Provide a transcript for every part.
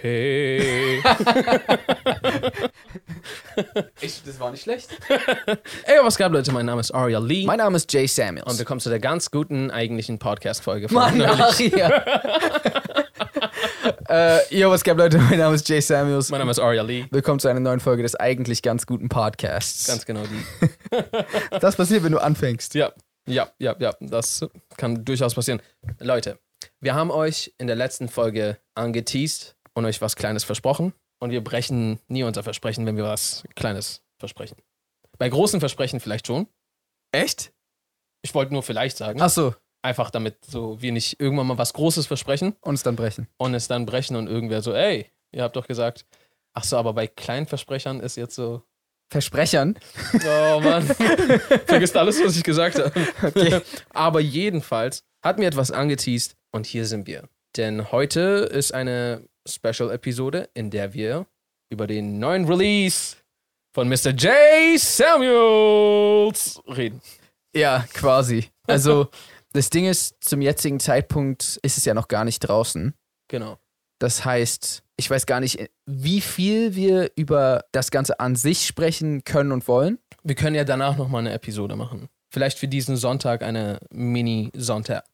Hey. Ich, das war nicht schlecht. Ey, was gab, Leute? Mein Name ist Aria Lee. Mein Name ist Jay Samuels. und willkommen zu der ganz guten eigentlichen Podcast-Folge von Mann. Aria. äh, yo, was geht, Leute? Mein Name ist Jay Samuels. Mein Name ist Aria Lee. Willkommen zu einer neuen Folge des eigentlich ganz guten Podcasts. Ganz genau die. das passiert, wenn du anfängst. Ja, ja, ja, ja. Das kann durchaus passieren. Leute, wir haben euch in der letzten Folge angeteased und euch was Kleines versprochen. Und wir brechen nie unser Versprechen, wenn wir was Kleines versprechen. Bei großen Versprechen vielleicht schon. Echt? Ich wollte nur vielleicht sagen. Ach so. Einfach damit so wir nicht irgendwann mal was Großes versprechen Und es dann brechen. und es dann brechen und irgendwer so, ey, ihr habt doch gesagt. Ach so, aber bei kleinen Versprechern ist jetzt so, Versprechern. oh Mann, vergisst alles, was ich gesagt habe. Okay. Aber jedenfalls hat mir etwas angeteased und hier sind wir. Denn heute ist eine Special-Episode, in der wir über den neuen Release von Mr. J. Samuels reden. Ja, quasi. Also, das Ding ist, zum jetzigen Zeitpunkt ist es ja noch gar nicht draußen. Genau. Das heißt, ich weiß gar nicht, wie viel wir über das Ganze an sich sprechen können und wollen. Wir können ja danach nochmal eine Episode machen. Vielleicht für diesen Sonntag eine Mini-Sonntag.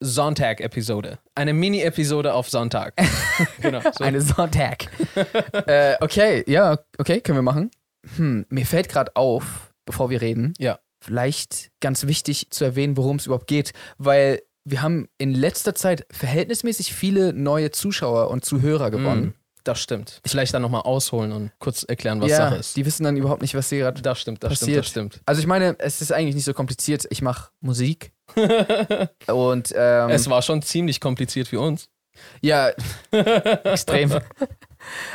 Sonntag-Episode. Eine Mini-Episode auf Sonntag. genau. So. Eine Sonntag. äh, okay, ja, okay, können wir machen. Hm, mir fällt gerade auf, bevor wir reden, Ja. Vielleicht ganz wichtig zu erwähnen, worum es überhaupt geht, weil wir haben in letzter Zeit verhältnismäßig viele neue Zuschauer und Zuhörer gewonnen. Mm, das stimmt. Vielleicht dann nochmal ausholen und kurz erklären, was ja, Sache ist. die wissen dann überhaupt nicht, was hier gerade. Das stimmt, das passiert. stimmt, das Also ich meine, es ist eigentlich nicht so kompliziert. Ich mache Musik stimmt. und ähm, es war schon ziemlich kompliziert für uns. ja extrem.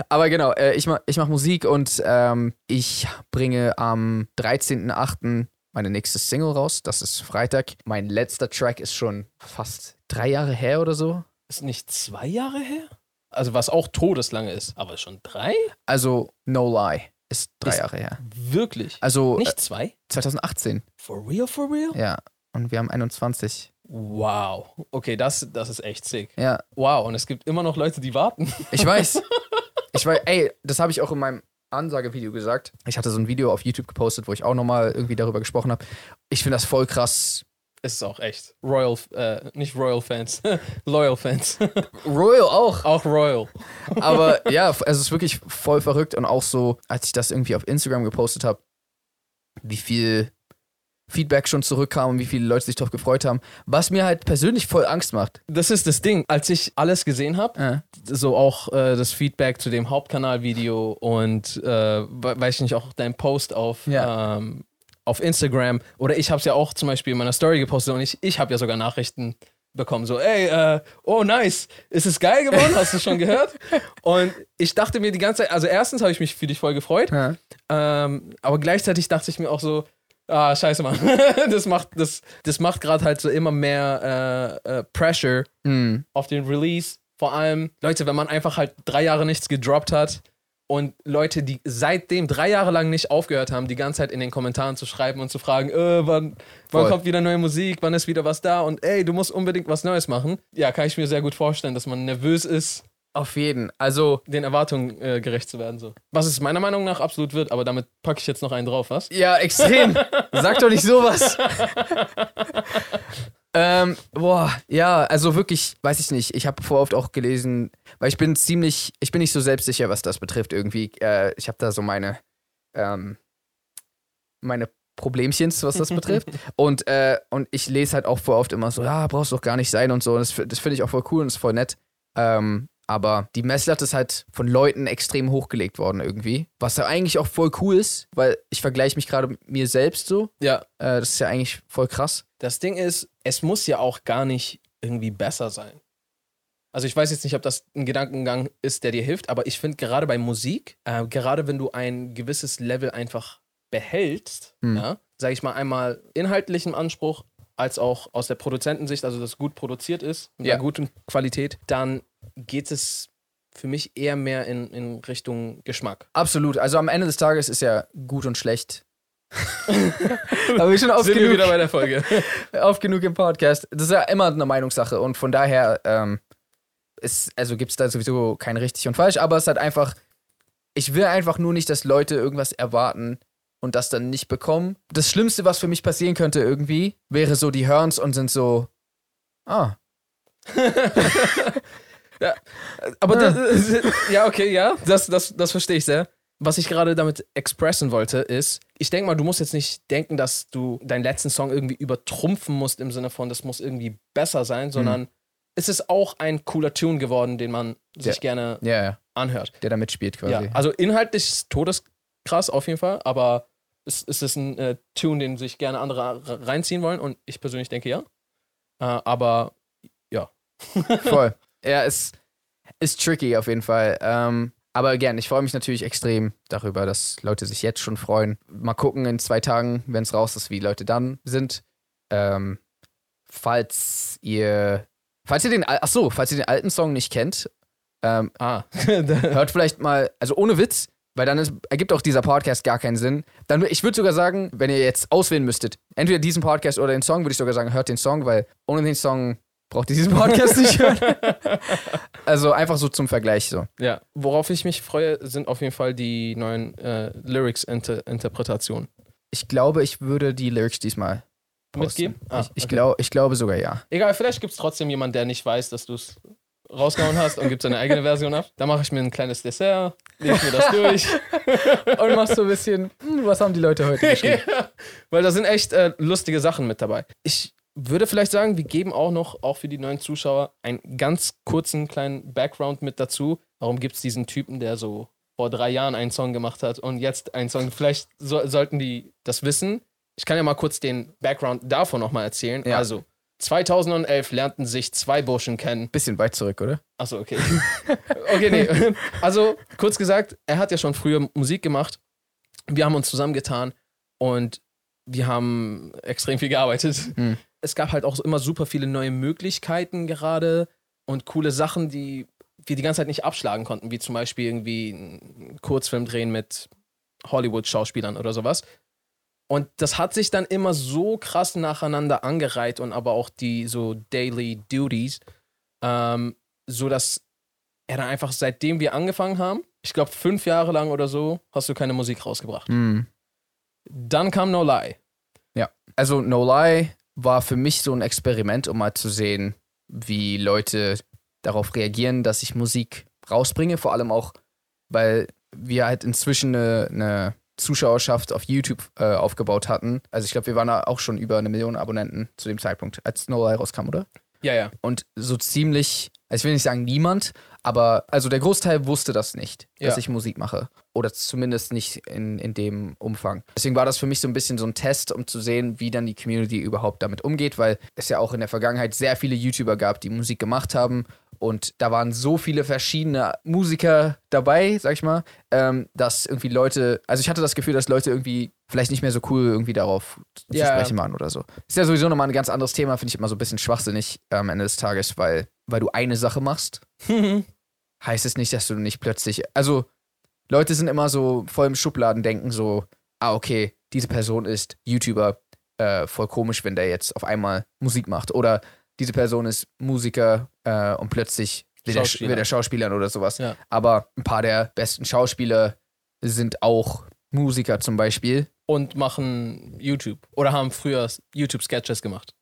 Aber genau, äh, ich mache ich mach Musik und ähm, ich bringe am 13.08. meine nächste Single raus. Das ist Freitag. Mein letzter Track ist schon fast drei Jahre her oder so. Ist nicht zwei Jahre her? Also was auch todeslange ist, aber schon drei? Also, no lie, ist drei Ist- Jahre her. Wirklich? Also äh, Nicht zwei? 2018, For real, for real? ja. Und wir haben 21. Wow. Okay, das, das ist echt sick. Ja, Wow, und es gibt immer noch Leute, die warten. ich weiß. ich weiß, ey, das habe ich auch in meinem Ansagevideo gesagt. Ich hatte so ein Video auf YouTube gepostet, wo ich auch nochmal irgendwie darüber gesprochen habe. Ich finde das voll krass. Es ist auch echt. Royal, äh, nicht Royal Fans, Loyal Fans. Royal auch. auch Royal. Aber ja, also es ist wirklich voll verrückt und auch so, als ich das irgendwie auf Instagram gepostet habe, wie viel Feedback schon zurückkam und wie viele Leute sich darauf gefreut haben, was mir halt persönlich voll Angst macht. Das ist das Ding. Als ich alles gesehen habe, Ja. so auch äh, das Feedback zu dem Hauptkanalvideo und äh, we- weiß ich nicht, auch dein Post auf, Ja. ähm, auf Instagram oder ich habe es ja auch zum Beispiel in meiner Story gepostet und ich, ich habe ja sogar Nachrichten bekommen, so, ey, äh, oh nice, ist es geil geworden, hast du schon gehört? Und ich dachte mir die ganze Zeit, also erstens habe ich mich für dich voll gefreut, Ja. ähm, aber gleichzeitig dachte ich mir auch so, ah, scheiße, Mann, das macht, das, das macht gerade halt so immer mehr äh, äh, Pressure Hm. auf den Release. Vor allem, Leute, wenn man einfach halt drei Jahre nichts gedroppt hat und Leute, die seitdem drei Jahre lang nicht aufgehört haben, die ganze Zeit in den Kommentaren zu schreiben und zu fragen, äh, wann, wann kommt wieder neue Musik, wann ist wieder was da und ey, du musst unbedingt was Neues machen. Ja, kann ich mir sehr gut vorstellen, dass man nervös ist, Auf jeden. Also, den Erwartungen äh, gerecht zu werden. So. Was es meiner Meinung nach absolut wird, aber damit packe ich jetzt noch einen drauf, was? ja, extrem. Sag doch nicht sowas. ähm, boah, ja, also wirklich, weiß ich nicht. Ich habe vor oft auch gelesen, weil ich bin ziemlich, ich bin nicht so selbstsicher, was das betrifft irgendwie. Äh, ich habe da so meine, ähm, meine Problemchens, was das betrifft. Und, äh, und ich lese halt auch vor oft immer so, ja, brauchst doch gar nicht sein und so. Und das, das finde ich auch voll cool und ist voll nett. Ähm, aber die Messlatte ist halt von Leuten extrem hochgelegt worden irgendwie. Was ja eigentlich auch voll cool ist, weil ich vergleiche mich gerade mit mir selbst so. Ja, Äh, das ist ja eigentlich voll krass. Das Ding ist, es muss ja auch gar nicht irgendwie besser sein. Also ich weiß jetzt nicht, ob das ein Gedankengang ist, der dir hilft, aber ich finde gerade bei Musik, äh, gerade wenn du ein gewisses Level einfach behältst, Hm. ja, sage ich mal einmal inhaltlichen Anspruch, als auch aus der Produzentensicht, also dass gut produziert ist, mit Ja. einer guten Qualität, dann geht es für mich eher mehr in, in Richtung Geschmack. Absolut. Also am Ende des Tages ist ja gut und schlecht Aber wir schon oft Sind wir genug, wieder bei der Folge. oft genug im Podcast. Das ist ja immer eine Meinungssache und von daher ähm, ist, also gibt es da sowieso kein richtig und falsch, aber es hat einfach, ich will einfach nur nicht, dass Leute irgendwas erwarten und das dann nicht bekommen. Das Schlimmste, was für mich passieren könnte irgendwie, wäre so, die hören's und sind so, ah, Aber das, ja, okay, ja, das, das, das verstehe ich sehr. Was ich gerade damit expressen wollte, ist, ich denke mal, du musst jetzt nicht denken, dass du deinen letzten Song irgendwie übertrumpfen musst im Sinne von, das muss irgendwie besser sein, sondern es ist auch ein cooler Tune geworden, den man sich Ja. gerne ja, ja, anhört. der da mitspielt quasi. Ja, also inhaltlich ist todeskrass auf jeden Fall, aber es, es ist ein äh, Tune, den sich gerne andere re- reinziehen wollen und ich persönlich denke ja. Äh, aber Voll. ja, ist, ist tricky auf jeden Fall. Ähm, aber gern, ich freue mich natürlich extrem darüber, dass Leute sich jetzt schon freuen. Mal gucken in zwei Tagen, wenn es raus ist, wie Leute dann sind. Ähm, falls ihr, falls ihr den, ach so, falls ihr den alten Song nicht kennt, ähm, ah, hört vielleicht mal, also ohne Witz, weil dann ist, ergibt auch dieser Podcast gar keinen Sinn. Dann, ich würde sogar sagen, wenn ihr jetzt auswählen müsstet, entweder diesen Podcast oder den Song, würde ich sogar sagen, hört den Song, weil ohne den Song braucht ihr diesen Podcast nicht hören. Also einfach so zum Vergleich so. ja, worauf ich mich freue, sind auf jeden Fall die neuen äh, Lyrics-Interpretationen. Ich glaube, ich würde die Lyrics diesmal posten. Mitgeben? Ah, ich, ich, okay. glaub, ich glaube sogar ja. Egal, vielleicht gibt es trotzdem jemanden, der nicht weiß, dass du es rausgehauen hast und gibt seine eigene Version ab. Da mache ich mir ein kleines Dessert, lese mir das durch. Und machst so ein bisschen, hm, was haben die Leute heute geschrieben? Ja, Weil da sind echt äh, lustige Sachen mit dabei. Ich würde vielleicht sagen, wir geben auch noch, auch für die neuen Zuschauer, einen ganz kurzen kleinen Background mit dazu. Warum gibt es diesen Typen, der so vor drei Jahren einen Song gemacht hat und jetzt einen Song? Vielleicht so, sollten die das wissen. Ich kann ja mal kurz den Background davon nochmal erzählen. Ja. Also, 2011 lernten sich zwei Burschen kennen. Bisschen weit zurück, oder? Achso, okay. okay, nee. Also, kurz gesagt, er hat ja schon früher Musik gemacht. Wir haben uns zusammengetan und wir haben extrem viel gearbeitet. Mhm. Es gab halt auch immer super viele neue Möglichkeiten gerade und coole Sachen, die wir die ganze Zeit nicht abschlagen konnten, wie zum Beispiel irgendwie einen Kurzfilm drehen mit Hollywood-Schauspielern oder sowas. Und das hat sich dann immer so krass nacheinander angereiht und aber auch die so Daily Duties, ähm, so dass er dann einfach, seitdem wir angefangen haben, ich glaube fünf Jahre lang oder so, hast du keine Musik rausgebracht. Hm. Dann kam No Lie. Also No Lie war für mich so ein Experiment, um mal zu sehen, wie Leute darauf reagieren, dass ich Musik rausbringe. Vor allem auch, weil wir halt inzwischen eine, eine Zuschauerschaft auf YouTube äh, aufgebaut hatten. Also ich glaube, wir waren da auch schon über eine Million Abonnenten zu dem Zeitpunkt, als No Lie rauskam, oder? Ja, ja. Und so ziemlich, also ich will nicht sagen niemand, aber also der Großteil wusste das nicht, dass Ja. ich Musik mache. Oder zumindest nicht in, in dem Umfang. Deswegen war das für mich so ein bisschen so ein Test, um zu sehen, wie dann die Community überhaupt damit umgeht, weil es ja auch in der Vergangenheit sehr viele YouTuber gab, die Musik gemacht haben. Und da waren so viele verschiedene Musiker dabei, sag ich mal, ähm, dass irgendwie Leute, also ich hatte das Gefühl, dass Leute irgendwie vielleicht nicht mehr so cool irgendwie darauf zu Ja. sprechen waren oder so. Ist ja sowieso nochmal ein ganz anderes Thema, finde ich immer so ein bisschen schwachsinnig am Ende des Tages, weil, weil du eine Sache machst, heißt es nicht, dass du nicht plötzlich. Also, Leute sind immer so voll im Schubladendenken, so, ah, okay, diese Person ist YouTuber, äh, voll komisch, wenn der jetzt auf einmal Musik macht. Oder diese Person ist Musiker äh, und plötzlich wird er, Schauspieler. wird er Schauspieler oder sowas. Ja. Aber ein paar der besten Schauspieler sind auch Musiker zum Beispiel. Und machen YouTube. Oder haben früher YouTube-Sketches gemacht.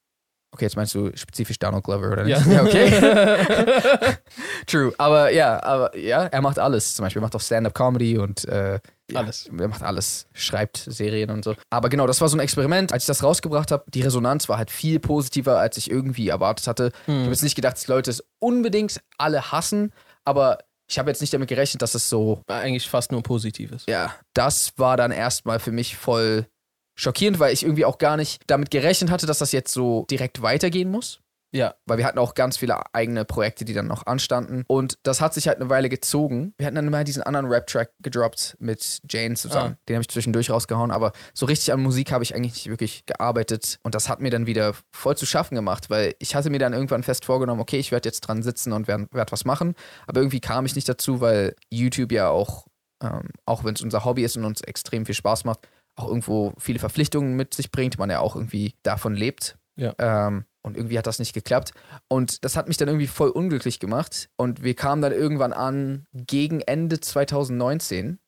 Okay, jetzt meinst du spezifisch Donald Glover, oder Ja. nicht? ja okay. True. Aber ja, aber ja, er macht alles. Zum Beispiel er macht auch Stand-up-Comedy und äh, ja, Alles. Er macht alles, schreibt Serien und so. Aber genau, das war so ein Experiment. Als ich das rausgebracht habe, die Resonanz war halt viel positiver, als ich irgendwie erwartet hatte. Ich habe jetzt nicht gedacht, dass Leute es unbedingt alle hassen, aber ich habe jetzt nicht damit gerechnet, dass es so Eigentlich fast nur Positives. ja, das war dann erstmal für mich voll schockierend, weil ich irgendwie auch gar nicht damit gerechnet hatte, dass das jetzt so direkt weitergehen muss. Ja. Weil wir hatten auch ganz viele eigene Projekte, die dann noch anstanden. Und das hat sich halt eine Weile gezogen. Wir hatten dann mal diesen anderen Rap-Track gedroppt mit Jane zusammen. Ah. Den habe ich zwischendurch rausgehauen. Aber so richtig an Musik habe ich eigentlich nicht wirklich gearbeitet. Und das hat mir dann wieder voll zu schaffen gemacht, weil ich hatte mir dann irgendwann fest vorgenommen, okay, ich werde jetzt dran sitzen und werde werd was machen. Aber irgendwie kam ich nicht dazu, weil YouTube ja auch, ähm, auch wenn es unser Hobby ist und uns extrem viel Spaß macht, auch irgendwo viele Verpflichtungen mit sich bringt, man ja auch irgendwie davon lebt. Ja. Ähm, und irgendwie hat das nicht geklappt. Und das hat mich dann irgendwie voll unglücklich gemacht. Und wir kamen dann irgendwann an gegen Ende 2019,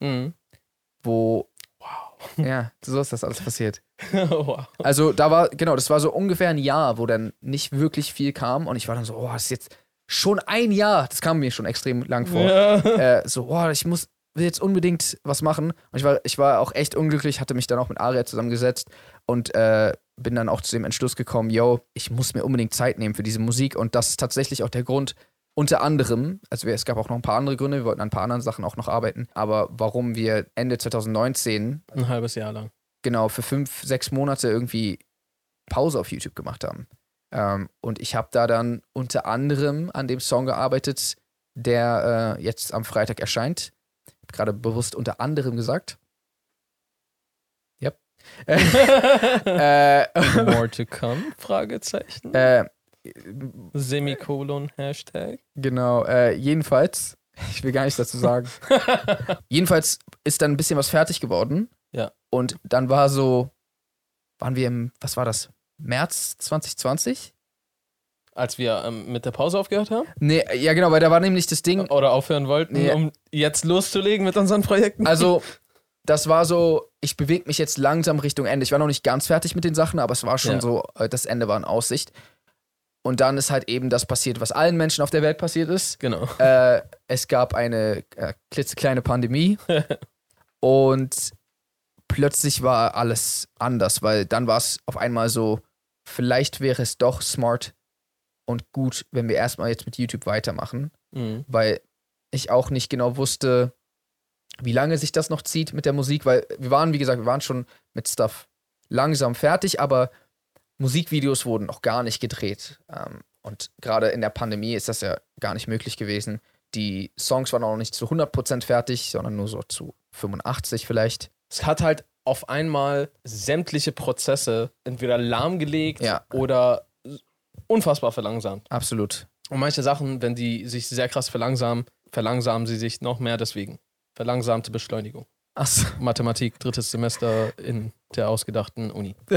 Mhm. wo, Wow. ja, so ist das alles passiert. wow. Also da war, genau, das war so ungefähr ein Jahr, wo dann nicht wirklich viel kam. Und ich war dann so, oh, das ist jetzt schon ein Jahr. Das kam mir schon extrem lang vor. Ja. äh, so, boah, ich muss, will jetzt unbedingt was machen. Und ich war, ich war auch echt unglücklich, hatte mich dann auch mit Aria zusammengesetzt und äh, bin dann auch zu dem Entschluss gekommen, yo, ich muss mir unbedingt Zeit nehmen für diese Musik. Und das ist tatsächlich auch der Grund, unter anderem, also es gab auch noch ein paar andere Gründe, wir wollten an ein paar anderen Sachen auch noch arbeiten, aber warum wir Ende 2019 Ein halbes Jahr lang. genau für fünf, sechs Monate irgendwie Pause auf YouTube gemacht haben. Ähm, und ich habe da dann unter anderem an dem Song gearbeitet, der äh, jetzt am Freitag erscheint. Ich habe gerade bewusst unter anderem gesagt. Äh, More to come? Fragezeichen. äh, Semikolon, Hashtag. genau, äh, jedenfalls, ich will gar nichts dazu sagen. jedenfalls ist dann ein bisschen was fertig geworden. Ja. Und dann war so, waren wir im, was war das? März 2020? Als wir ähm, mit der Pause aufgehört haben? Nee, ja genau, weil da war nämlich das Ding, Oder aufhören wollten, Nee. um jetzt loszulegen mit unseren Projekten? also das war so, ich bewege mich jetzt langsam Richtung Ende. Ich war noch nicht ganz fertig mit den Sachen, aber es war schon Ja. so, äh, das Ende war in Aussicht. Und dann ist halt eben das passiert, was allen Menschen auf der Welt passiert ist. Genau. Äh, es gab eine äh, klitzekleine Pandemie und plötzlich war alles anders, weil dann war es auf einmal so, vielleicht wäre es doch smart und gut, wenn wir erstmal jetzt mit YouTube weitermachen. Mhm. weil ich auch nicht genau wusste, wie lange sich das noch zieht mit der Musik, weil wir waren, wie gesagt, wir waren schon mit Stuff langsam fertig, aber Musikvideos wurden noch gar nicht gedreht. Ähm, und gerade in der Pandemie ist das ja gar nicht möglich gewesen. Die Songs waren auch noch nicht zu 100% fertig, sondern nur so zu 85 vielleicht. Es hat halt auf einmal sämtliche Prozesse entweder lahmgelegt Ja. oder unfassbar verlangsamt. Absolut. Und manche Sachen, wenn die sich sehr krass verlangsamen, verlangsamen sie sich noch mehr deswegen. Verlangsamte Beschleunigung. Achso. Mathematik, drittes Semester in der ausgedachten Uni.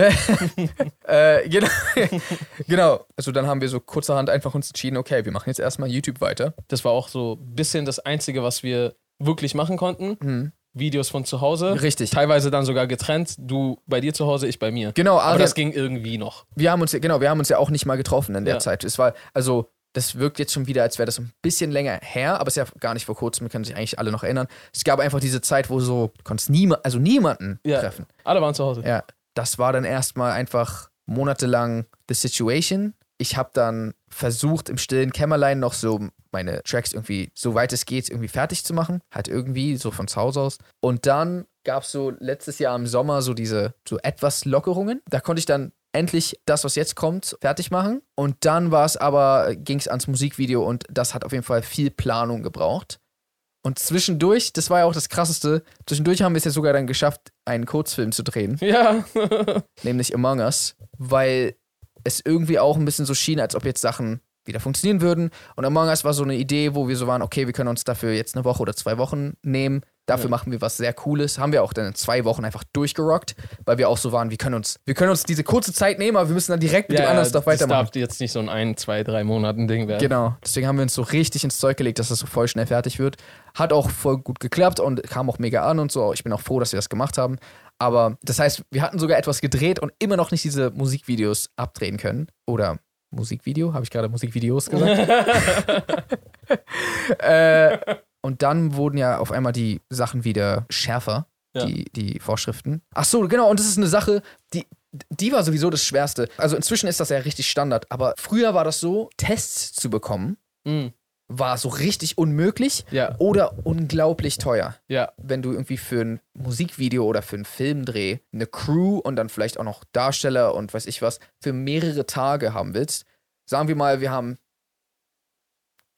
äh, genau. genau. Also dann haben wir so kurzerhand einfach uns entschieden, okay, wir machen jetzt erstmal YouTube weiter. Das war auch so ein bisschen das Einzige, was wir wirklich machen konnten. Mhm. Videos von zu Hause. Richtig. Teilweise dann sogar getrennt. Du bei dir zu Hause, ich bei mir. Genau, Aber Arian, das ging irgendwie noch. wir haben uns ja, genau, wir haben uns ja auch nicht mal getroffen in der Ja. Zeit. Es war, also, das wirkt jetzt schon wieder, als wäre das ein bisschen länger her, aber es ist ja gar nicht vor kurzem, wir können sich eigentlich alle noch erinnern. Es gab einfach diese Zeit, wo so, du konntest niema, also niemanden Ja. treffen. Alle waren zu Hause. Ja, das war dann erstmal einfach monatelang the situation. Ich habe dann versucht, im stillen Kämmerlein noch so meine Tracks irgendwie, soweit es geht, irgendwie fertig zu machen. Halt irgendwie, so von zu Hause aus. Und dann gab es so letztes Jahr im Sommer so diese, so etwas Lockerungen. Da konnte ich dann endlich das, was jetzt kommt, fertig machen. Und dann war es aber, ging es ans Musikvideo und das hat auf jeden Fall viel Planung gebraucht. Und zwischendurch, das war ja auch das Krasseste, zwischendurch haben wir es ja sogar dann geschafft, einen Kurzfilm zu drehen Ja. nämlich Among Us, weil es irgendwie auch ein bisschen so schien, als ob jetzt Sachen wieder funktionieren würden. Und Among Us war so eine Idee, wo wir so waren, okay, wir können uns dafür jetzt eine Woche oder zwei Wochen nehmen. Dafür Ja. machen wir was sehr Cooles. Haben wir auch dann in zwei Wochen einfach durchgerockt, weil wir auch so waren, wir können uns, wir können uns diese kurze Zeit nehmen, aber wir müssen dann direkt mit dem anderen Stuff das weitermachen. darf jetzt nicht so ein ein, zwei, drei Monaten Ding werden. Genau. Deswegen haben wir uns so richtig ins Zeug gelegt, dass das so voll schnell fertig wird. Hat auch voll gut geklappt und kam auch mega an und so. Ich bin auch froh, dass wir das gemacht haben. Aber das heißt, wir hatten sogar etwas gedreht und immer noch nicht diese Musikvideos abdrehen können. Oder Musikvideo? Habe ich gerade Musikvideos gesagt? äh, und dann wurden ja auf einmal die Sachen wieder schärfer, Ja. die, die Vorschriften. Ach so, genau. Und das ist eine Sache, die, die war sowieso das Schwerste. Also inzwischen ist das ja richtig Standard. Aber früher war das so, Tests zu bekommen, Mhm. war so richtig unmöglich Ja, oder unglaublich teuer. ja. Wenn du irgendwie für ein Musikvideo oder für einen Filmdreh eine Crew und dann vielleicht auch noch Darsteller und weiß ich was für mehrere Tage haben willst, sagen wir mal, wir haben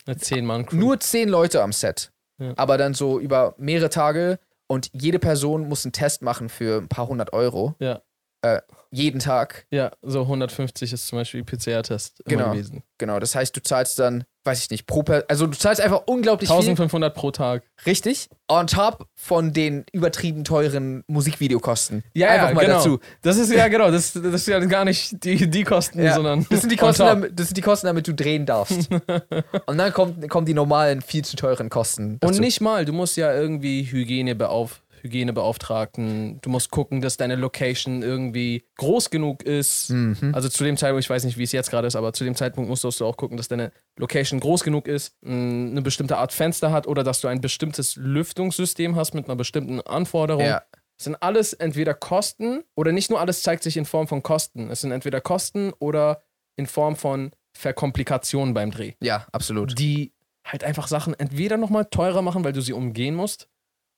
Eine zehn Mann Crew. nur zehn Leute am Set, Ja. aber dann so über mehrere Tage und jede Person muss einen Test machen für ein paar hundert Euro. Ja. Äh, jeden Tag. Ja, so 150 ist zum Beispiel PCR-Test Genau. gewesen. Genau, das heißt, du zahlst dann, weiß ich nicht, pro per also du zahlst einfach unglaublich viel. 1500 pro Tag. Richtig. On top von den übertrieben teuren Musikvideokosten. einfach mal genau. dazu. Das ist ja genau, das, das ist ja gar nicht die, die Kosten, Ja. sondern Das sind, die Kosten, damit, das sind die Kosten, damit du drehen darfst. Und dann kommt, kommen die normalen, viel zu teuren Kosten. Dazu. Und nicht mal, du musst ja irgendwie Hygiene beauf Hygienebeauftragten, du musst gucken, dass deine Location irgendwie groß genug ist. Mhm. Also zu dem Zeitpunkt, ich weiß nicht, wie es jetzt gerade ist, aber zu dem Zeitpunkt musstest du auch gucken, dass deine Location groß genug ist, eine bestimmte Art Fenster hat oder dass du ein bestimmtes Lüftungssystem hast mit einer bestimmten Anforderung. Ja. Es sind alles entweder Kosten oder nicht nur alles zeigt sich in Form von Kosten. Es sind entweder Kosten oder in Form von Verkomplikationen beim Dreh ja, absolut. die halt einfach Sachen entweder nochmal teurer machen, weil du sie umgehen musst,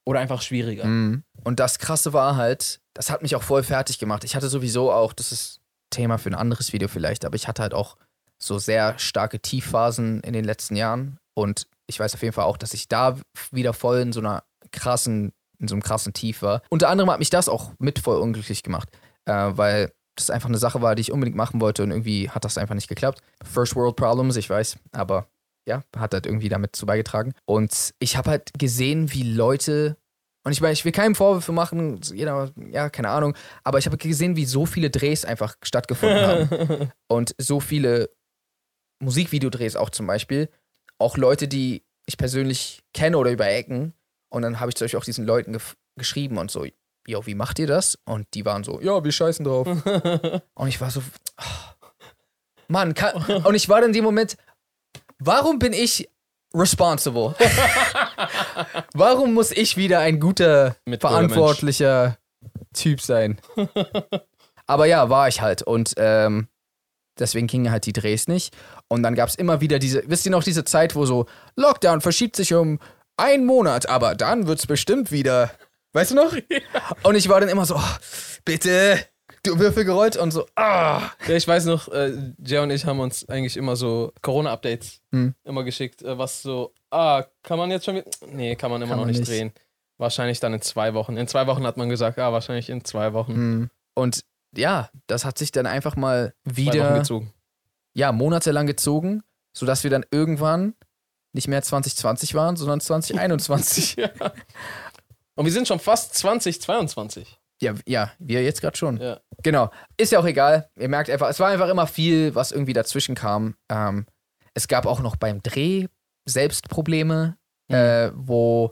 oder einfach schwieriger. Mhm. Und das Krasse war halt, das hat mich auch voll fertig gemacht. Ich hatte sowieso auch, das ist Thema für ein anderes Video vielleicht, aber ich hatte halt auch so sehr starke Tiefphasen in den letzten Jahren. Und ich weiß auf jeden Fall auch, dass ich da wieder voll in so einer krassen, in so einem krassen Tief war. Unter anderem hat mich das auch mit voll unglücklich gemacht, äh, weil das einfach eine Sache war, die ich unbedingt machen wollte und irgendwie hat das einfach nicht geklappt. First World Problems, ich weiß, aber ja, hat halt irgendwie damit zu beigetragen. Und ich habe halt gesehen, wie Leute, und ich meine, ich will keinen Vorwürfe machen, jeder, ja, keine Ahnung, aber ich habe gesehen, wie so viele Drehs einfach stattgefunden haben. Und so viele Musikvideodrehs auch zum Beispiel. Auch Leute, die ich persönlich kenne oder über Ecken. Und dann habe ich zum Beispiel auch diesen Leuten geschrieben und so, jo, wie macht ihr das? Und die waren so, ja, wir scheißen drauf. Und ich war so, ah, Mann, kann, und ich war dann in dem Moment, warum bin ich responsible? warum muss ich wieder ein guter, Mitbürgermensch. verantwortlicher Typ sein? Aber ja, war ich halt. Und ähm, deswegen gingen halt die Drehs nicht. Und dann gab es immer wieder diese, wisst ihr noch, diese Zeit, wo so Lockdown verschiebt sich um einen Monat, aber dann wird's bestimmt wieder. Weißt du noch? Und ich war dann immer so, oh, bitte, du Würfel gerollt und so, ah. Ja, ich weiß noch, äh, Jay und ich haben uns eigentlich immer so Corona-Updates Hm. immer geschickt, äh, was so, ah, kann man jetzt schon wieder, nee, kann man immer Kann noch man nicht, nicht. drehen. Wahrscheinlich dann in zwei Wochen. In zwei Wochen hat man gesagt, ah, wahrscheinlich in zwei Wochen. Hm. Und ja, das hat sich dann einfach mal wieder, gezogen. ja, monatelang gezogen, sodass wir dann irgendwann nicht mehr 2020 waren, sondern 2021. ja. Und wir sind schon fast 2022. ja, ja, wir jetzt gerade schon. Ja. Genau. Ist ja auch egal. Ihr merkt einfach, es war einfach immer viel, was irgendwie dazwischen kam. Ähm, es gab auch noch beim Dreh selbst Probleme, äh, wo,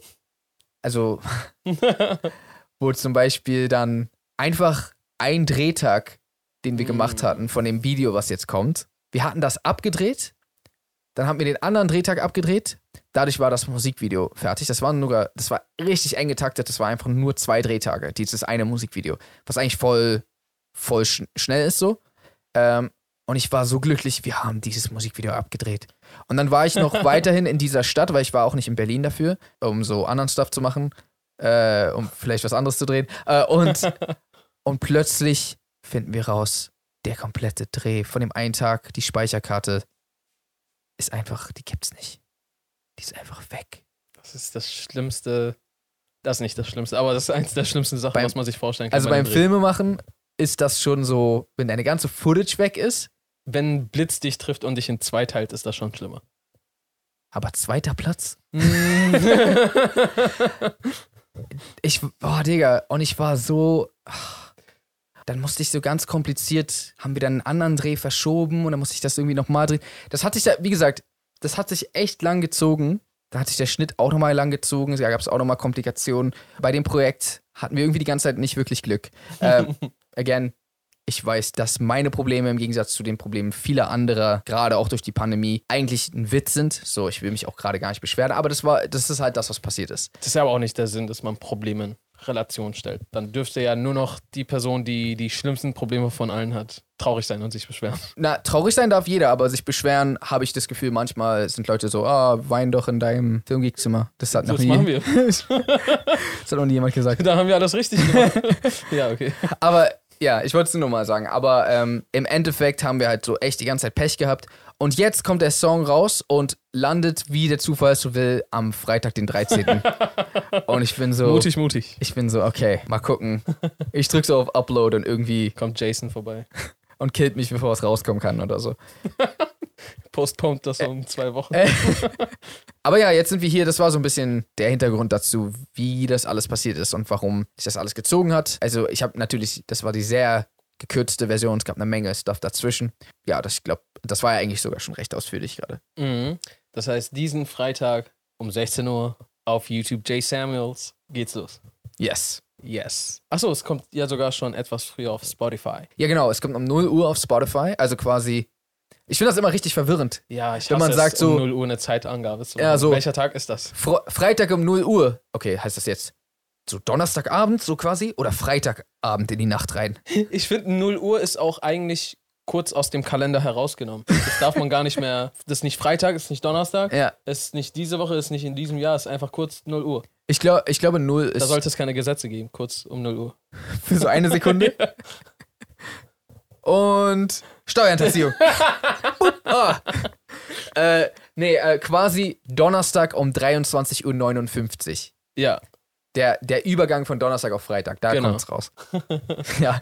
also, wo zum Beispiel dann einfach ein Drehtag, den wir gemacht Mm. hatten von dem Video, was jetzt kommt. Wir hatten das abgedreht, dann haben wir den anderen Drehtag abgedreht. Dadurch war das Musikvideo fertig. Das war nur, das war richtig eng getaktet. Das war einfach nur zwei Drehtage, dieses eine Musikvideo, was eigentlich voll, voll sch schnell ist so. Ähm, und ich war so glücklich, wir haben dieses Musikvideo abgedreht. Und dann war ich noch weiterhin in dieser Stadt, weil ich war auch nicht in Berlin dafür, um so anderen Stuff zu machen, äh, um vielleicht was anderes zu drehen. Äh, und, und plötzlich finden wir raus, der komplette Dreh von dem einen Tag, die Speicherkarte ist einfach, die gibt's nicht. Die ist einfach weg. Das ist das Schlimmste. Das ist nicht das Schlimmste, aber das ist eins der schlimmsten Sachen, Beim- was man sich vorstellen kann. Also bei beim. Filmemachen ist das schon so, wenn deine ganze Footage weg ist, Wenn ein Blitz dich trifft und dich in zwei teilt, ist das schon schlimmer. aber zweiter Platz. Mm. Ich, boah, Digga, und ich war so. ach, Dann musste ich so ganz kompliziert, haben wir dann einen anderen Dreh verschoben und dann musste ich das irgendwie nochmal drehen. Das hat sich da, wie gesagt, das hat sich echt lang gezogen. Da hat sich der Schnitt auch nochmal lang gezogen. Da gab es auch nochmal Komplikationen. Bei dem Projekt hatten wir irgendwie die ganze Zeit nicht wirklich Glück. Ähm, again, ich weiß, dass meine Probleme im Gegensatz zu den Problemen vieler anderer, gerade auch durch die Pandemie, eigentlich ein Witz sind. So, ich will mich auch gerade gar nicht beschweren, aber das war, das ist halt das, was passiert ist. Das ist ja aber auch nicht der Sinn, dass man Probleme Relation stellt. Dann dürfte ja nur noch die Person, die die schlimmsten Probleme von allen hat, traurig sein und sich beschweren. Na, traurig sein darf jeder, aber sich beschweren, habe ich das Gefühl, manchmal sind Leute so, ah, wein doch in deinem Filmgeek-Zimmer. Das hat noch Das nie, machen wir. das hat noch nie jemand gesagt. Da haben wir alles richtig gemacht. ja, okay. Aber Ja, ich wollte es nur mal sagen. Aber ähm, im Endeffekt haben wir halt so echt die ganze Zeit Pech gehabt. Und jetzt kommt der Song raus und landet, wie der Zufall so will, am Freitag, den 13. und ich bin so. Mutig, mutig. Ich bin so, okay, mal gucken. Ich drücke so auf Upload und irgendwie Kommt Jason vorbei. und killt mich, bevor es rauskommen kann oder so. Postponed das um zwei Wochen. Äh, Aber ja, jetzt sind wir hier. Das war so ein bisschen der Hintergrund dazu, wie das alles passiert ist und warum sich das alles gezogen hat. Also, ich habe natürlich, das war die sehr gekürzte Version. Es gab eine Menge Stuff dazwischen. Ja, das, ich glaube, das war ja eigentlich sogar schon recht ausführlich gerade. Mhm. Das heißt, diesen Freitag um 16 Uhr auf YouTube Jay Samuels geht's los. Yes. Yes. Achso, es kommt ja sogar schon etwas früher auf Spotify. Ja, genau. Es kommt um 0 Uhr auf Spotify. Also quasi. Ich finde das immer richtig verwirrend. Ja, ich Wenn man sagt es, so- um 0 Uhr eine Zeitangabe zu Ja, so- Welcher Tag ist das? Fre Freitag um 0 Uhr. Okay, heißt das jetzt so Donnerstagabend, so quasi? Oder Freitagabend in die Nacht rein? Ich finde, 0 Uhr ist auch eigentlich kurz aus dem Kalender herausgenommen. Das darf man gar nicht mehr. Das ist nicht Freitag, ist nicht Donnerstag. Ja. Ist nicht diese Woche, ist nicht in diesem Jahr, ist einfach kurz 0 Uhr. Ich, glaub, ich glaube, 0 Da ist sollte es keine Gesetze geben, kurz um 0 Uhr. für so eine Sekunde. Und Steuerhinterziehung. Ah. äh, nee, äh, quasi Donnerstag um 23.59 Uhr. Ja. Der, der Übergang von Donnerstag auf Freitag, da Genau. kommt's raus. ja.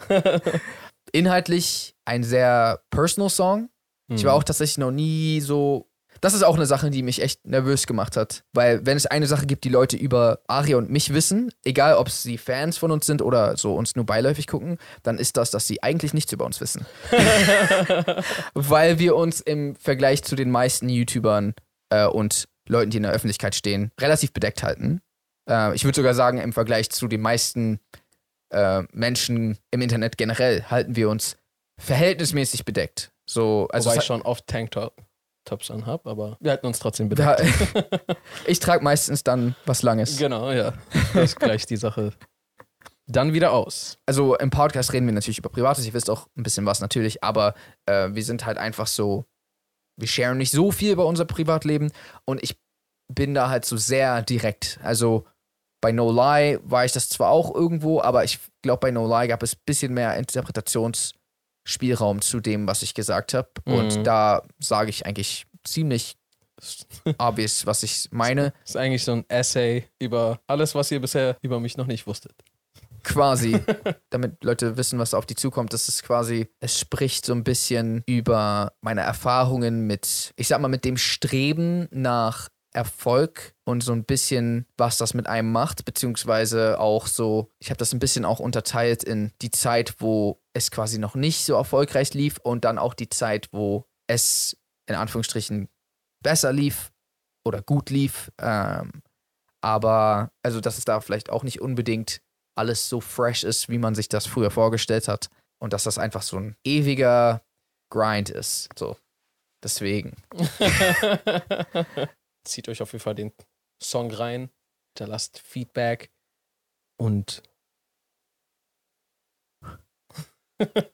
Inhaltlich ein sehr personal Song. Ich war Mhm. auch tatsächlich noch nie so. Das ist auch eine Sache, die mich echt nervös gemacht hat. Weil, wenn es eine Sache gibt, die Leute über Aria und mich wissen, egal ob sie Fans von uns sind oder so uns nur beiläufig gucken, dann ist das, dass sie eigentlich nichts über uns wissen. weil wir uns im Vergleich zu den meisten YouTubern äh, und Leuten, die in der Öffentlichkeit stehen, relativ bedeckt halten. Äh, ich würde sogar sagen, im Vergleich zu den meisten äh, Menschen im Internet generell halten wir uns verhältnismäßig bedeckt. So, also Wobei ich schon oft Tanktops anhab, aber wir halten uns trotzdem bitte. Da, ich trage meistens dann was Langes. Genau, ja. Das gleicht die Sache dann wieder aus. Also im Podcast reden wir natürlich über Privates, ihr wisst auch ein bisschen was natürlich, aber äh, wir sind halt einfach so, wir sharen nicht so viel über unser Privatleben und ich bin da halt so sehr direkt. Also bei No Lie war ich das zwar auch irgendwo, aber ich glaube, bei No Lie gab es ein bisschen mehr Interpretationsspielraum zu dem, was ich gesagt habe. Mhm. Und da sage ich eigentlich ziemlich obvious, was ich meine. Das ist eigentlich so ein Essay über alles, was ihr bisher über mich noch nicht wusstet. quasi, damit Leute wissen, was auf die zukommt, das ist quasi, es spricht so ein bisschen über meine Erfahrungen mit, ich sag mal, mit dem Streben nach Erfolg und so ein bisschen, was das mit einem macht, beziehungsweise auch so, ich habe das ein bisschen auch unterteilt in die Zeit, wo es quasi noch nicht so erfolgreich lief und dann auch die Zeit, wo es in Anführungsstrichen besser lief oder gut lief. Ähm, aber, also, dass es da vielleicht auch nicht unbedingt alles so fresh ist, wie man sich das früher vorgestellt hat. Und dass das einfach so ein ewiger Grind ist. So. Deswegen. Zieht euch auf jeden Fall den Song rein, hinterlasst Feedback und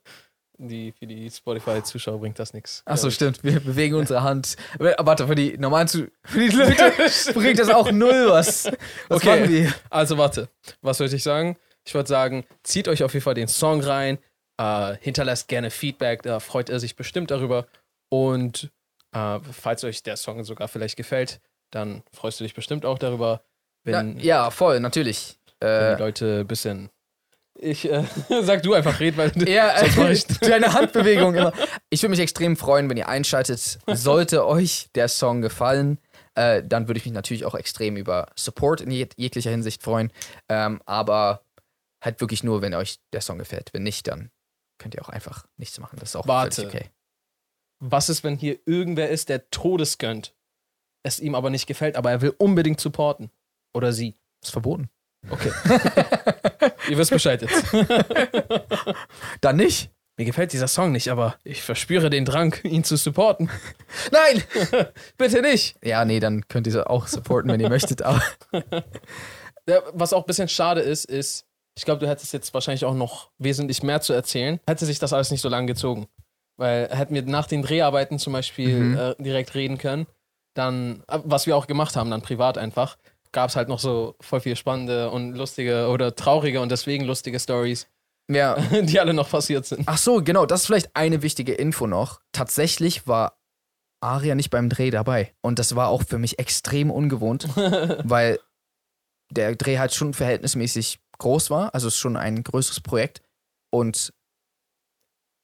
die, für die Spotify-Zuschauer bringt das nichts. Achso, stimmt. Wir bewegen unsere Hand. Aber Warte, für die normalen Zu für die Leute bringt das auch null was. Was Okay. Also warte, was wollte ich sagen? Ich würde sagen, zieht euch auf jeden Fall den Song rein, äh, hinterlasst gerne Feedback, da freut er sich bestimmt darüber. Und äh, falls euch der Song sogar vielleicht gefällt, dann freust du dich bestimmt auch darüber, Ja, wenn, ja, voll, natürlich. wenn Äh, die Leute ein bisschen. Ich äh, sag du einfach red, weil ja, deine Handbewegung immer. Ich würde mich extrem freuen, wenn ihr einschaltet. Sollte euch der Song gefallen, äh, dann würde ich mich natürlich auch extrem über Support in jeg jeglicher Hinsicht freuen. Ähm, aber halt wirklich nur, wenn euch der Song gefällt. Wenn nicht, dann könnt ihr auch einfach nichts machen. Das ist auch Warte. völlig okay. Was ist, wenn hier irgendwer ist, der Todes gönnt, es ihm aber nicht gefällt, aber er will unbedingt supporten? Oder sie? Ist verboten. Okay. Ihr wisst Bescheid jetzt. Dann nicht. Mir gefällt dieser Song nicht, aber ich verspüre den Drang, ihn zu supporten. Nein! Bitte nicht. Ja, nee, dann könnt ihr auch supporten, wenn ihr möchtet. Aber Was auch ein bisschen schade ist, ist, ich glaube, du hättest jetzt wahrscheinlich auch noch wesentlich mehr zu erzählen. Hätte sich das alles nicht so lange gezogen. Weil hätten wir nach den Dreharbeiten zum Beispiel Mhm. äh, direkt reden können, dann, äh, was wir auch gemacht haben, dann privat einfach, gab es halt noch so voll viel spannende und lustige oder traurige und deswegen lustige Stories. Ja. die alle noch passiert sind. Ach so, genau, das ist vielleicht eine wichtige Info noch. Tatsächlich war Aria nicht beim Dreh dabei. Und das war auch für mich extrem ungewohnt, weil der Dreh halt schon verhältnismäßig groß war. Also es ist schon ein größeres Projekt. Und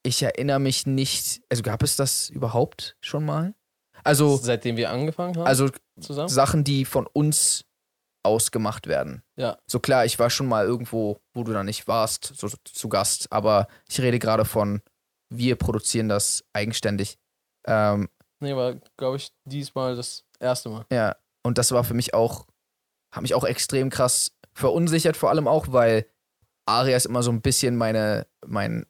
ich erinnere mich nicht, also gab es das überhaupt schon mal? Also, Seitdem wir angefangen haben also zusammen. Sachen, die von uns ausgemacht werden. Ja. So klar, ich war schon mal irgendwo, wo du da nicht warst, so zu Gast, aber ich rede gerade von, wir produzieren das eigenständig. Ähm, Nee, war, glaube ich, diesmal das erste Mal. ja, und das war für mich auch, hat mich auch extrem krass verunsichert, vor allem auch, weil Aria ist immer so ein bisschen meine, mein,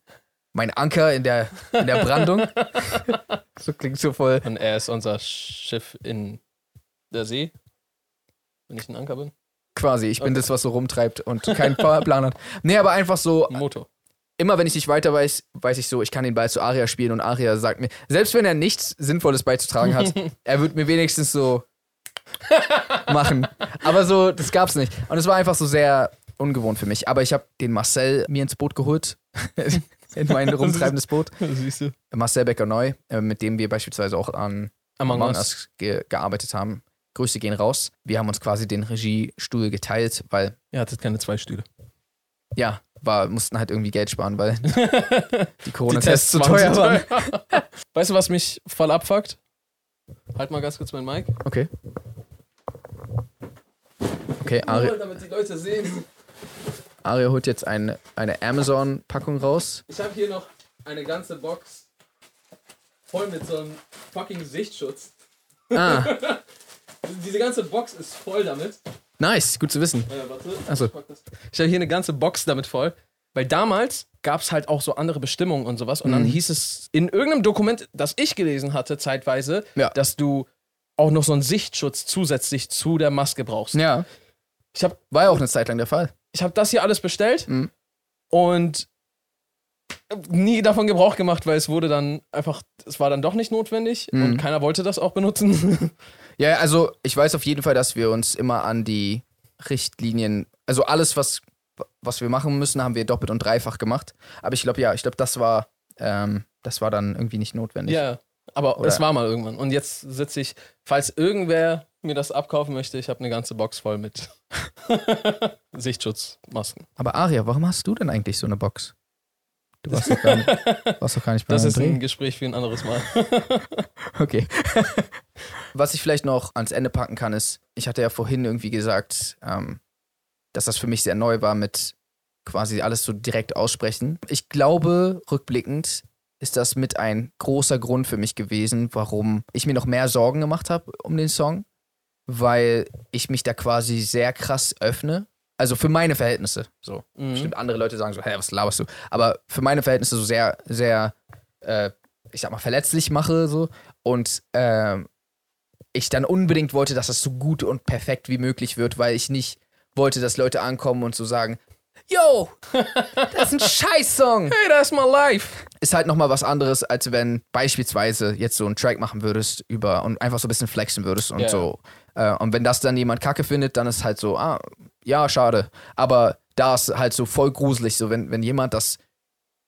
mein Anker in der, in der Brandung. so klingt so voll. Und er ist unser Schiff in der See. Wenn ich ein Anker bin. Quasi, ich bin Okay. das, was so rumtreibt und keinen Plan hat. Nee, aber einfach so, Motor. immer wenn ich nicht weiter weiß, weiß ich so, ich kann den Ball zu Aria spielen und Aria sagt mir, selbst wenn er nichts Sinnvolles beizutragen hat, er wird mir wenigstens so machen. Aber so, das gab's nicht. Und es war einfach so sehr ungewohnt für mich. Aber ich habe den Marcel mir ins Boot geholt. In mein rumtreibendes Boot. Siehst du? Marcel Becker Neu, äh, mit dem wir beispielsweise auch an Among, Among Us. Ge gearbeitet haben. Grüße gehen raus. Wir haben uns quasi den Regiestuhl geteilt, weil, Ihr hattet keine zwei Stühle. ja, war, mussten halt irgendwie Geld sparen, weil die Corona-Tests Tests zu teuer waren. weißt du, was mich voll abfuckt? Halt mal ganz kurz mein Mic. Okay. Okay, Aria, Nur, damit die Leute sehen. Aria holt jetzt eine, eine Amazon-Packung raus. Ich habe hier noch eine ganze Box voll mit so einem fucking Sichtschutz. Ah, Diese ganze Box ist voll damit. nice, gut zu wissen. Äh, warte. Ach so. Ich habe hier eine ganze Box damit voll. Weil damals gab es halt auch so andere Bestimmungen und sowas. Und dann Mhm. hieß es in irgendeinem Dokument, das ich gelesen hatte, zeitweise, Ja. dass du auch noch so einen Sichtschutz zusätzlich zu der Maske brauchst. Ja, Ich habe war ja auch eine Zeit lang der Fall. Ich hab das hier alles bestellt Mhm. und nie davon Gebrauch gemacht, weil es wurde dann einfach, es war dann doch nicht notwendig Mhm. und keiner wollte das auch benutzen. Ja, also ich weiß auf jeden Fall, dass wir uns immer an die Richtlinien, also alles, was, was wir machen müssen, haben wir doppelt und dreifach gemacht. Aber ich glaube, ja, ich glaube, das war, ähm, das war dann irgendwie nicht notwendig. ja, aber Oder- es war mal irgendwann. Und jetzt sitze ich, falls irgendwer mir das abkaufen möchte, ich habe eine ganze Box voll mit Sichtschutzmasken. Aber Aria, warum hast du denn eigentlich so eine Box? Du warst doch gar nicht, warst doch gar nicht bei Das ist Dreh. ein Gespräch für ein anderes Mal. Okay. Was ich vielleicht noch ans Ende packen kann, ist, ich hatte ja vorhin irgendwie gesagt, ähm, dass das für mich sehr neu war mit quasi alles so direkt aussprechen. Ich glaube, rückblickend ist das mit ein großer Grund für mich gewesen, warum ich mir noch mehr Sorgen gemacht habe um den Song, weil ich mich da quasi sehr krass öffne. Also für meine Verhältnisse. So. Mhm. Bestimmt andere Leute sagen so, hä, was laberst du? Aber für meine Verhältnisse so sehr, sehr, äh, ich sag mal, verletzlich mache so. Und ähm, ich dann unbedingt wollte, dass das so gut und perfekt wie möglich wird, weil ich nicht wollte, dass Leute ankommen und so sagen, Yo, das ist ein Scheiß-Song. Hey, ist mal live. Ist halt nochmal was anderes, als wenn beispielsweise jetzt so einen Track machen würdest über und einfach so ein bisschen flexen würdest und Ja. so. Äh, und wenn das dann jemand kacke findet, dann ist halt so, ah, ja, schade. Aber da ist halt so voll gruselig, so wenn, wenn jemand das,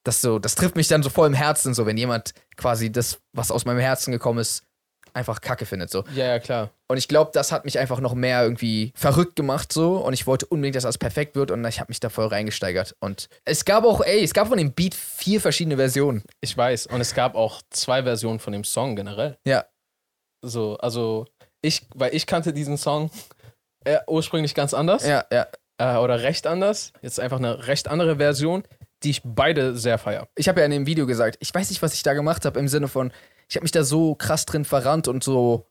das so, das trifft mich dann so voll im Herzen, so wenn jemand quasi das, was aus meinem Herzen gekommen ist, einfach kacke findet, so. Ja, ja, klar. Und ich glaube, das hat mich einfach noch mehr irgendwie verrückt gemacht so und ich wollte unbedingt, dass das perfekt wird und ich habe mich da voll reingesteigert. Und es gab auch, ey, es gab von dem Beat vier verschiedene Versionen. Ich weiß. Und es gab auch zwei Versionen von dem Song generell. Ja. So, also ich, weil ich kannte diesen Song äh, ursprünglich ganz anders Ja, ja. äh, oder recht anders. Jetzt einfach eine recht andere Version, die ich beide sehr feier. Ich habe ja in dem Video gesagt, ich weiß nicht, was ich da gemacht habe, im Sinne von, ich habe mich da so krass drin verrannt und so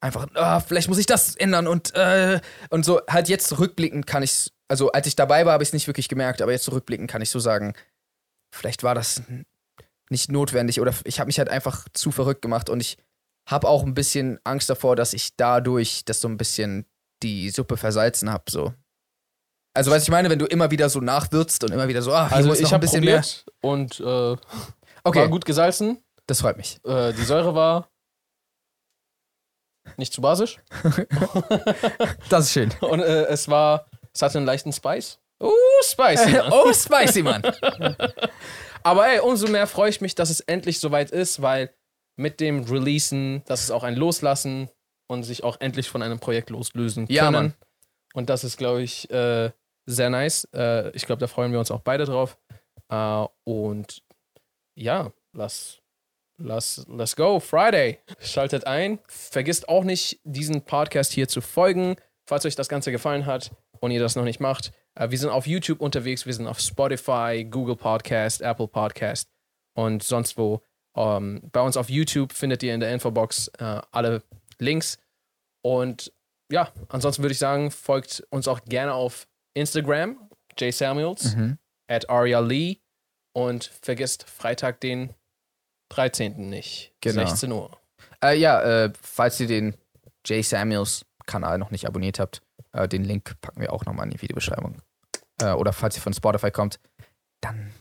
einfach, ah, vielleicht muss ich das ändern und, äh, und so halt jetzt rückblickend kann ich also als ich dabei war, habe ich es nicht wirklich gemerkt, aber jetzt rückblickend kann ich so sagen, vielleicht war das nicht notwendig oder ich habe mich halt einfach zu verrückt gemacht und ich habe auch ein bisschen Angst davor, dass ich dadurch das so ein bisschen die Suppe versalzen habe, so. Also, was ich meine, wenn du immer wieder so nachwürzt und immer wieder so, ah, hier Also ich ein habe bisschen probiert und äh, mehr. Okay, war gut gesalzen. das freut mich. Äh, die Säure war nicht zu basisch. Das ist schön. Und äh, es war, es hatte einen leichten Spice. Uh, spicy. Mann. oh, spicy, Mann. Aber ey, umso mehr freue ich mich, dass es endlich soweit ist, weil mit dem Releasen, das ist auch ein Loslassen und sich auch endlich von einem Projekt loslösen können. Ja, Mann. Und das ist, glaube ich, äh, sehr nice. Äh, ich glaube, da freuen wir uns auch beide drauf. Äh, und ja, lass, lass, let's go. Friday. Schaltet ein. Vergisst auch nicht, diesen Podcast hier zu folgen, falls euch das Ganze gefallen hat und ihr das noch nicht macht. Äh, wir sind auf YouTube unterwegs, wir sind auf Spotify, Google Podcast, Apple Podcast und sonst wo. Ähm, bei uns auf YouTube findet ihr in der Infobox äh, alle Links. Und ja, ansonsten würde ich sagen, folgt uns auch gerne auf Instagram, Jay Samuels, Mhm. at Aria Lee und vergesst Freitag den 13. nicht. Genau. 16 Uhr. Äh, ja, äh, falls ihr den Jay Samuels Kanal noch nicht abonniert habt, äh, den Link packen wir auch nochmal in die Videobeschreibung. Äh, oder falls ihr von Spotify kommt, dann,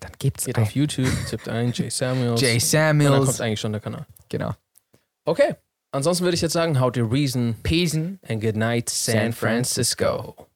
dann gebt's Geht ein. auf YouTube, tippt ein Jay Samuels. Jay und dann kommt Samuels. eigentlich schon der Kanal. Genau. Okay. Ansonsten würde ich jetzt sagen, how to reason Pesen. and good night, San. Francisco.